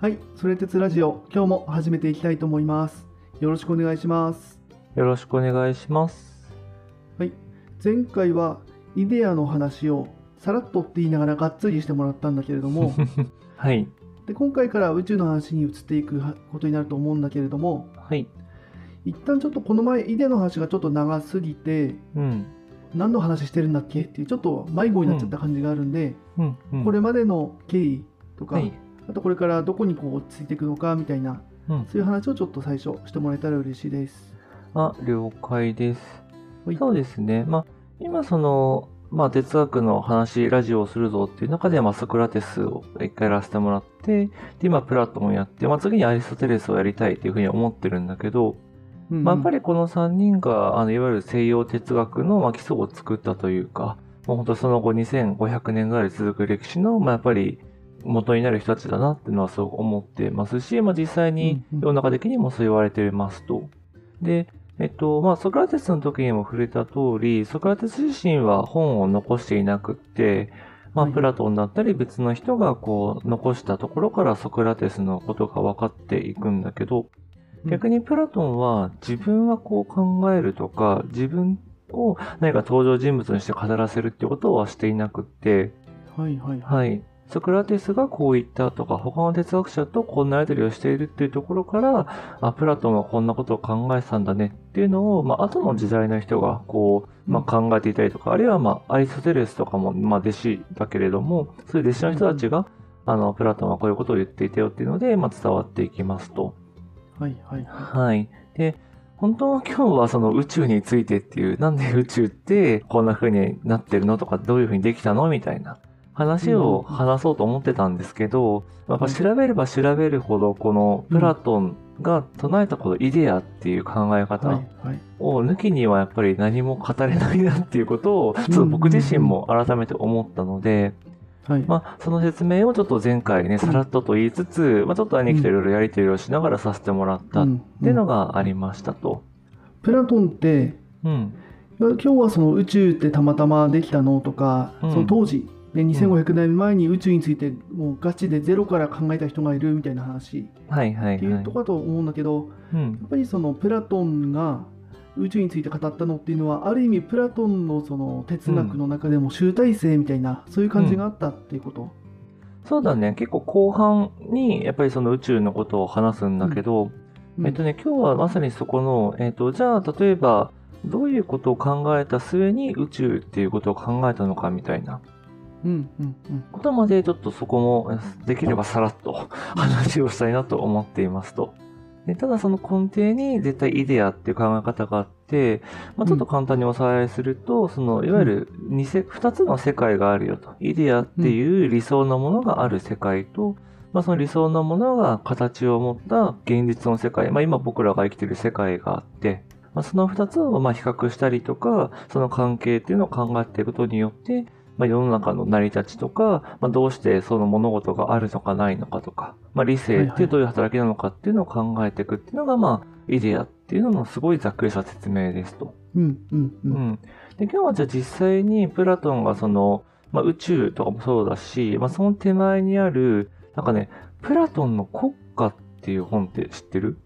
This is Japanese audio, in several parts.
はい、それ鉄ラジオ、今日も始めていきたいと思います。よろしくお願いします。よろしくお願いします。はい、前回はイデアの話をさらっとって言いながらがっつりしてもらったんだけれども、はい。で今回から宇宙の話に移っていくことになると思うんだけれども、はい。一旦ちょっとこの前イデアの話がちょっと長すぎて、うん。何の話してるんだっけっていうちょっと迷子になっちゃった感じがあるんで、うん。うん、これまでの経緯とか、はい。あとこれからどこにこう落ち着いていくのかみたいな、うん。そういう話をちょっと最初してもらえたら嬉しいです。あ、了解です。はいそうですね。まあ、今その、まあ、哲学の話、ラジオをするぞっていう中で、まあ、ソクラテスを一回やらせてもらって、で、今、プラトンをやって、まあ、次にアリストテレスをやりたいっていうふうに思ってるんだけど、うんうんまあ、やっぱりこの3人が、あの、いわゆる西洋哲学の、まあ、基礎を作ったというか、もう本当その後2500年ぐらい続く歴史の、まあ、やっぱり元になる人たちだなっていうのはすごく思ってますし、まあ、実際に世の中的にもそう言われていますと。で、えっと、まあ、ソクラテスの時にも触れた通り、ソクラテス自身は本を残していなくって、まあ、はいプラトンだったり別の人がこう残したところからソクラテスのことが分かっていくんだけど、逆にプラトンは自分はこう考えるとか、自分を何か登場人物にして語らせるっていうことはしていなくって、はいはいはい。はい。ソクラテスがこう言ったとか、他の哲学者とこんなやりとりをしているっていうところから、あ、プラトンはこんなことを考えてたんだね。っていうのを、まあ、後の時代の人がこう、まあ、考えていたりとか、あるいはまあ、アリストテレスとかも、まあ、弟子だけれども、そういう弟子の人たちが、あの、プラトンはこういうことを言っていたよっていうので、まあ、伝わっていきますと。はいはいははい。で、本当は今日はその宇宙についてっていう、なんで宇宙ってこんな風になってるのとか、どういう風にできたのみたいな話を話そうと思ってたんですけど、やっぱ調べれば調べるほど、このプラトンが唱えたこのイデアっていう考えい。方。を抜きにはやっぱり何も語れないなっていうことを、ちょっと僕自身も改めて思ったので、はい。まあ、その説明をちょっと前回ね、さらっとと言いつつ、まあ、ちょっと兄貴といろいろやりとりをしながらさせてもらったっうんていうのがありましたと。プラトンってうん。今日はその宇宙ってたまたまできたのとか、うんその当時、ね、2500年前に宇宙についてもうガチでゼロから考えた人がいるみたいな話はいはいっていうはいところだと思うんだけど、うん。やっぱりそのプラトンが宇宙について語ったのっていうのはある意味プラトンのその哲学の中でも集大成みたいな、そういう感じがあったっていうこと？そうだね。結構後半にやっぱりその宇宙のことを話すんだけど、うんえっとね、今日はまさにそこの、えっと、じゃあ例えば、どういうことを考えた末に宇宙っていうことを考えたのかみたいなうんうんうんことまでちょっとそこもえできればさらっと話をしたいなと思っていますと。でただその根底に絶対イデアっていう考え方があって、まあ、ちょっと簡単におさらいすると、そのいわゆる二せ二つの世界があるよと。イデアっていう理想のものがある世界と、まあ、その理想のものが形を持った現実の世界、まあ、今僕らが生きている世界があって、まあ、その二つをまあ比較したりとか、その関係っていうのを考えていくことによって、まあ、世の中の成り立ちとか、まあ、どうしてその物事があるのかないのかとか、まあ、理性ってどういう働きなのかっていうのを考えていくっていうのが、まあ、イデアっていうののすごいざっくりした説明ですと。うんうんううんん。で、今日はじゃあ実際にプラトンがその、まあ、宇宙とかもそうだし、まあ、その手前にある、なんかね、プラトンの国家っていう本って知ってる？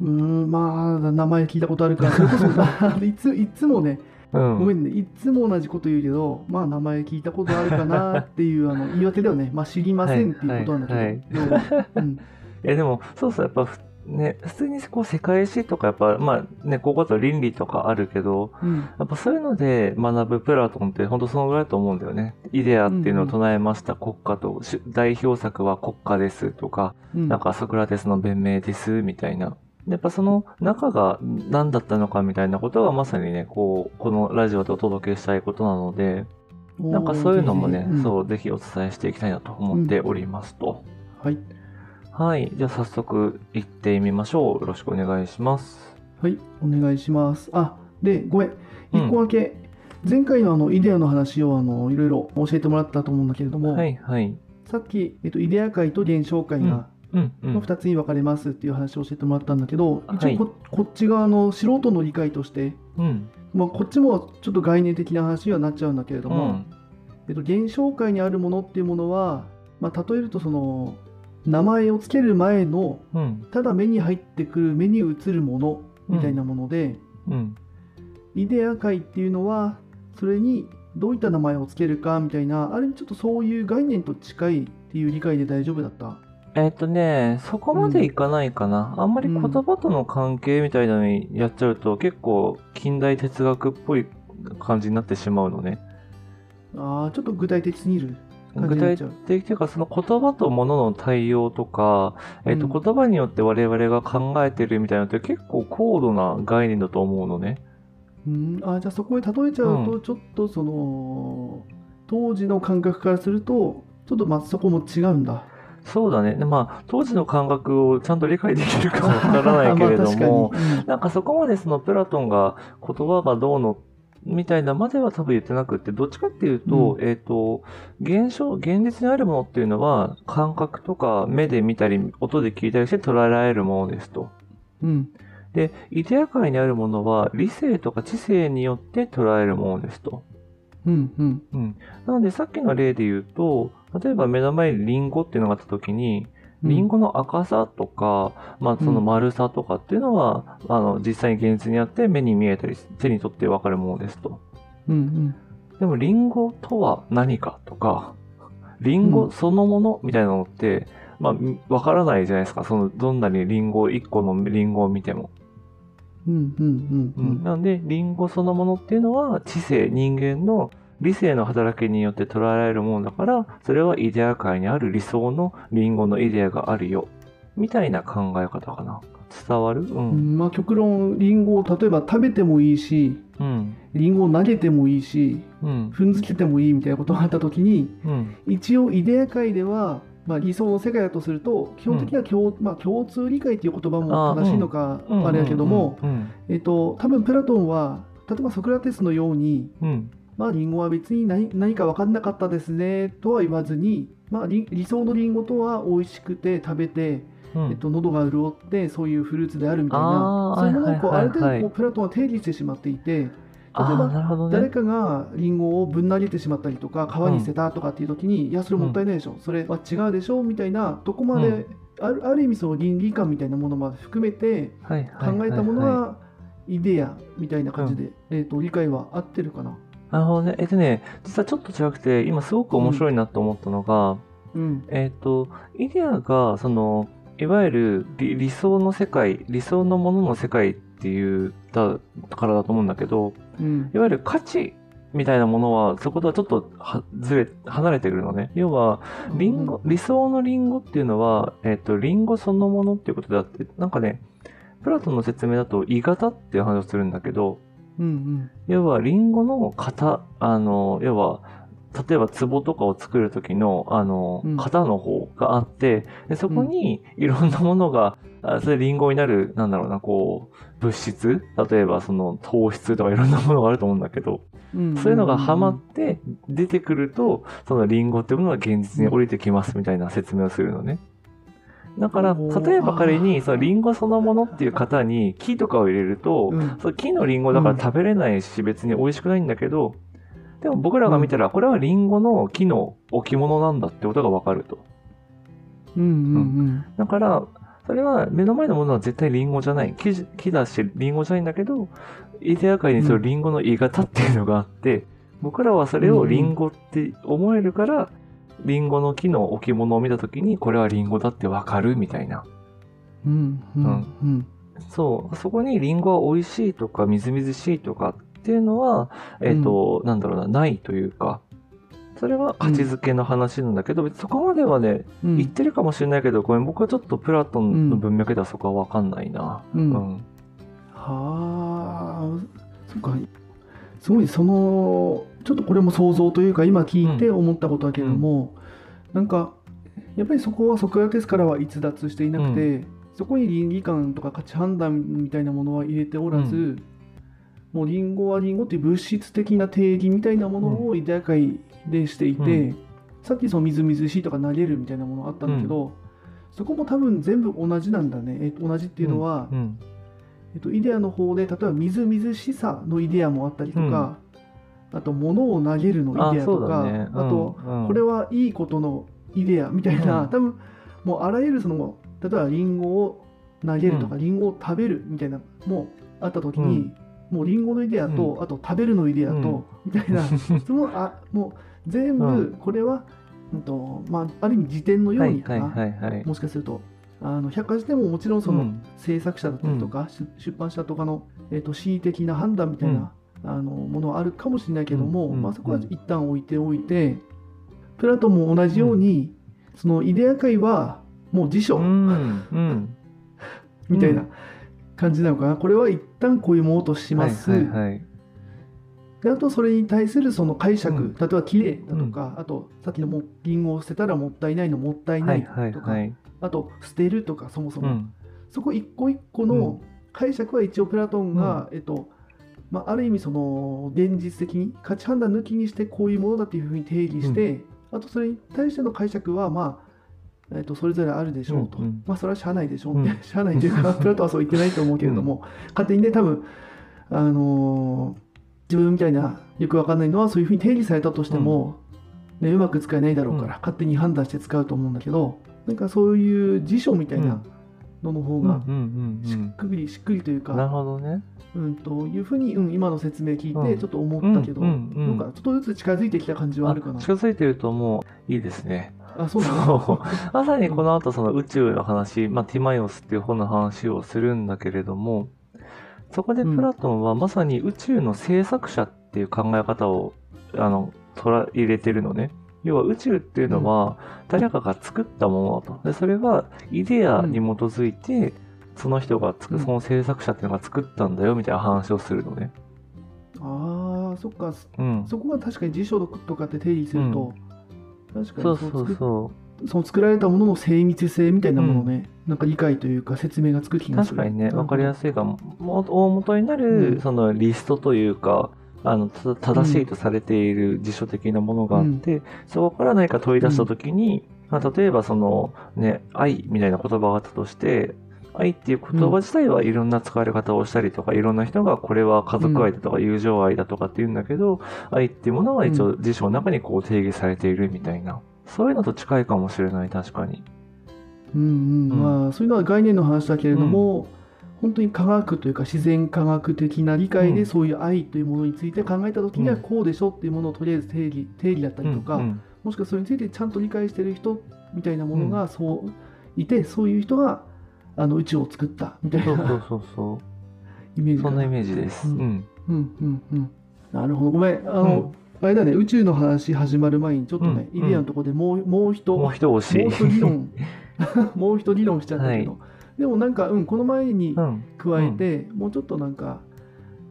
うーんまあ名前聞いたことあるからそれこそ いついつもねうん。ごめんねいつも同じこと言うけどまあ名前聞いたことあるかなっていう あの言い訳だよね。まあ知りませんっていうことなんだけど、はい要は。うん。いやでも、そうそう、やっぱふ、ね、普通にこう世界史とか、やっぱ、まあね、こういうこと倫理とかあるけど、うん。やっぱそういうので学ぶプラトンって本当そのぐらいだと思うんだよね。イデアっていうのを唱えました国家と、し代表作は国家ですとか、うん。なんかソクラテスの弁明ですみたいな。やっぱその中が何だったのかみたいなことがまさにね、こう、このラジオでお届けしたいことなので、なんかそういうのもね、うんそう、ぜひお伝えしていきたいなと思っておりますと。はいはい。じゃあ早速行ってみましょう。よろしくお願いします。はいお願いしますあでごめんうん一個だけ、前回のあのイデアの話をあのいろいろ教えてもらったと思うんだけれども、はい、はい。さっき、えっと、イデア界と現象界が、うん、うん。の2つに分かれますっていう話を教えてもらったんだけど、はい一応ここっち側の素人の理解として、うん。まあ、こっちもちょっと概念的な話にはなっちゃうんだけれども、うん。えっと、現象界にあるものっていうものは、まあ、例えるとその名前をつける前のうん。ただ目に入ってくる目に映るものみたいなもので、うん。イデア界っていうのはそれにどういった名前をつけるかみたいなある意味ちょっとそういう概念と近いっていう理解で大丈夫だった？えっとね、そこまでいかないかな。あんまり言葉との関係みたいなのにやっちゃうと、結構近代哲学っぽい感じになってしまうのね。あーちょっと具体的すぎる。具体的というか、その言葉と物の対応とか、えっと、うん言葉によって我々が考えてるみたいなのって結構高度な概念だと思うのね。うん、あじゃあそこに例えちゃうと、うちょっとその当時の感覚からするとちょっとまあそこも違うんだそうだね。でまあ、当時の感覚をちゃんと理解できるか わからないけれども、なんかそこまでそのプラトンが言葉がどうのみたいなまでは多分言ってなくって、どっちかっていうと、えっ、と、現象、現実にあるものっていうのは、感覚とか目で見たり、音で聞いたりして捉えられるものですと。にうんで、イデア界にあるものは、理性とか知性によって捉えるものですと。うんうんうん。なので、さっきの例で言うと、例えば目の前にリンゴっていうのがあった時に、うんリンゴの赤さとか、まあその丸さとかっていうのは、あの、実際に現実にあって目に見えたり、手に取ってわかるものですと。うんうんでも、リンゴとは何かとか、リンゴそのものみたいなのって、まあ、わからないじゃないですか。その、どんなにリンゴ、一個のリンゴを見ても。うんうんうんうんなので、リンゴそのものっていうのは、知性、人間の理性の働きによって捉えられるものだから、それはイデア界にある理想のリンゴのイデアがあるよ。みたいな考え方かな。伝わる？う。うんんまあ極論リンゴを例えば食べてもいいしうん。リンゴを投げてもいいしうん。踏んづけてもいいみたいなことがあった時にうん。一応イデア界では、まあ、理想の世界だとすると基本的には共,、まあ、共通理解っていう言葉も正しいのかうん。あれやけども、うん。えっと多分プラトンは例えばソクラテスのようにうん。まあリンゴは別に何何か分かんなかったですねとは言わずに、まあ、理理想のリンゴとは美味しくて食べて、うん。えっと、喉が潤ってそういうフルーツであるみたいなそういうものをこうある程度こうプラトンは定義してしまっていてああ、なるほどね。誰かがリンゴをぶん投げてしまったりとか川に捨てたとかっていう時に、いやそれもったいないでしょ、それは違うでしょみたいなとこまで、うんあるある意味その倫理観みたいなものまで含めて考えたものはいはイデアみたいな感じで、えー、と理解は合ってるかな。なるほどね。えっとね、実はちょっと違くて、今すごく面白いなと思ったのが、うんえっ、と、イデアが、その、いわゆる理理想の世界、理想のものの世界っていうだからだと思うんだけど、うんいわゆる価値みたいなものは、そことはちょっとはずれ、離れてくるのね。要は、リンゴ、理想のリンゴっていうのは、えっ、と、リンゴそのものっていうことであって、なんかね、プラトンの説明だと、鋳型っていう話をするんだけど、うんうん。要は、リンゴの型、あの、要は、例えば壺とかを作る時の、あのうん、型の方があって、でそこにいろんなものが、あそれリンゴになる、なんだろうな、こう、物質？例えばその糖質とかいろんなものがあると思うんだけど、うんそういうのがハマって出てくると、そのリンゴっていうものが現実に降りてきますみたいな説明をするのね。だから、例えば仮に、そのリンゴそのものっていう型に木とかを入れると、うん。そう木のリンゴだから食べれないし、別に美味しくないんだけど、でも僕らが見たら、これはリンゴの木の置物なんだってことがわかると。うんうんだから、それは目の前のものは絶対リンゴじゃない。木じ木だし、リンゴじゃないんだけど、イデア界にそのリンゴの鋳型っていうのがあって、僕らはそれをリンゴって思えるから、リンゴの木の置物を見たときに、これはリンゴだってわかるみたいな。うんうんうん。うん。そう、そこにリンゴは美味しいとか、みずみずしいとかっていうのは、えっ、と、なんだろうな、ないというか、それは価値づけの話なんだけど、別にそこまではね、うん。言ってるかもしれないけど、ごめん、僕はちょっとプラトンの文脈ではそこはわかんないな。ううんん。はあそっか。すごいそのちょっとこれも想像というか今聞いて思ったことだけども、なんかやっぱりそこはソクラテスからは逸脱していなくて、そこに倫理観とか価値判断みたいなものは入れておらず、うもうリンゴはリンゴっていう物質的な定義みたいなものをイデア界でしていて、うさっきそのみずみずしいとか投げるみたいなものあったんだけど、そこも多分全部同じなんだね、えっと同じっていうのは、うん。えっと、イデアの方で例えばみずみずしさのイデアもあったりとか、あと物を投げるのイあデアとかそうだね。あと、うんうん。これはいいことのイデアみたいな、うん。多分もうあらゆるその例えばリンゴを投げるとか、うリンゴを食べるみたいなもうあった時に、もうリンゴのイデアと、あと食べるのイデアと、みたいなそのあもう全う部これは、うんとまあ、ある意味辞典のようにかな、はいはいはいはい。もしかするとあの百科事典ももちろんその、うん。制作者だったりとか、出出版社とかの、えー、と恣意的な判断みたいな、あのものはあるかもしれないけども、うんうんまあ、そこは一旦置いておいてプラトンも同じように、そのイデア界はもう辞書。うんうん。みたいな感じなのかな、これは一旦こういうものとします。であとそれに対するその解釈、うん。例えば綺麗だとか、あとさっきのもリンゴを捨てたらもったいないのもったいはないいとか。あと捨てるとかそもそうも、ん。そこ一個一個の解釈は一応プラトンが、えっとまあ、ある意味その現実的に価値判断抜きにしてこういうものだっていうふうに定義して、あとそれに対しての解釈はまあ、えっと、それぞれあるでしょうと、うんうん。まあそれはしゃあないでしょう、うん。しゃあないというか プラトンはそう言ってないと思うけれども、勝手にね多分あのー自分みたいなよくわかんないのはそういうふうに定義されたとしても、ね、うまく使えないだろうから、うん。勝手に判断して使うと思うんだけどなんかそういう辞書みたいなのの方うんうがんしうんっくりしっくりといううん。なるか、ほどね。うん、というふうに、うん、今の説明聞いうんてちょっと思ったけど、うんうんうんなんかちょっとずつ近づいてきた感じはあるかな。近づいてるともういいですね。あそうそう まさにこの後その宇宙の話、まあ、ティマイオスっていう本の話をするんだけれども、そこでプラトンはまさに宇宙の制作者っていう考え方を、あの、捉え入れてるのね。要は宇宙っていうのは誰かが作ったものだと。で、それはイデアに基づいて、その人がつく、うんその制作者っていうのが作ったんだよみたいな話をするのね。あーそっかうん。そこは確かに辞書とかって定義すると、確かそうそにそうそその作られたものの精密性みたいなものね、なんか理解というか説明がつく気う。がする。確かにね、わかりやすすいかも。も大元になうる、んそのリストというか、あの、た正しいとされている辞書的なものがあって、そこから何か問い出したときに、まあ、例えばその、ね、愛みたいな言葉があったとして、愛っていう言葉自体はいろんな使われ方をしたりとか、いろんな人がこれは家族愛だとか友情愛だとかって言うんだけど、愛っていうものは一応辞書の中にこう定義されているみたいな。そういうのと近いかもしれない、確かに。うんうんうんまあそういうのは概念の話だけれども、本当に科学というか自然科学的な理解うん。でそういう愛というものについて考えた時にはうんこうでしょっていうものをとりあえず定義定義だったりとか、もしくはそれについてちゃんと理解してる人みたいなものがそういて、そういう人があの宇宙を作ったみたいそうそうなそうそ イメーう。ジそんなイメージです。ううん。ん。うんうんうん。なるほど。ごめんあの、あれだね宇宙の話始まる前にちょっとね、うん。イデアのところでもうもう一もう一押し。もう一理論。もう一理論しちゃったけど、でもなんか、うん、この前にうん。加えて、もうちょっとなんか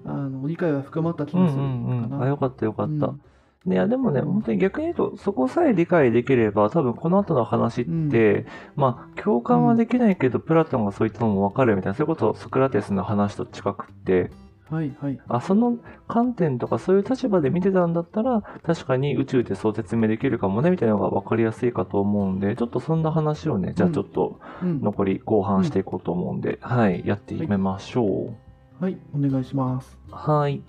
あの理解は深まった気うんうがするんうん。かな。あ、よかったよかった。うんいや、でもね、うん本当に逆に言うと、そこさえ理解できれば、多分この後の話って、まあ、共感はできないけど、プラトンがそういったのもわかるみたいな、そういうこと、ソクラテスの話と近くって、はいはい。あ、その観点とかそういう立場で見てたんだったら、確かに宇宙ってそう説明できるかもね、みたいなのがわかりやすいかと思うんで、ちょっとそんな話をね、じゃあちょっとうん、残り後半していこうと思うんで、はい、やってみましょう。はい、お願いします。はい。